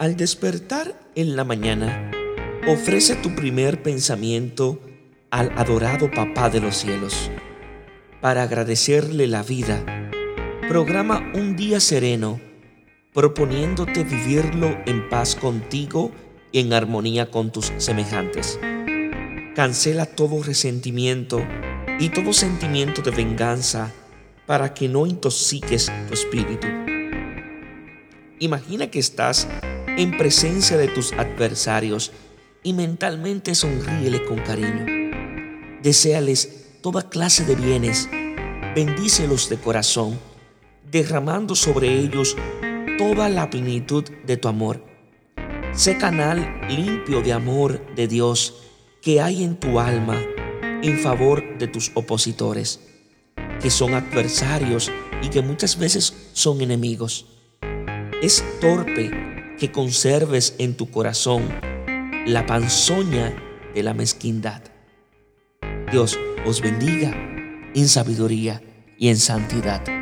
Al despertar en la mañana, ofrece tu primer pensamiento al adorado Papá de los cielos. Para agradecerle la vida, programa un día sereno, proponiéndote vivirlo en paz contigo y en armonía con tus semejantes. Cancela todo resentimiento y todo sentimiento de venganza para que no intoxiques tu espíritu. Imagina que estás en presencia de tus adversarios y mentalmente sonríele con cariño. Deseales toda clase de bienes, bendícelos de corazón, derramando sobre ellos toda la plenitud de tu amor. Sé canal limpio de amor de Dios que hay en tu alma en favor de tus opositores, que son adversarios y que muchas veces son enemigos. Es torpe que conserves en tu corazón la panzoña de la mezquindad. Dios os bendiga en sabiduría y en santidad.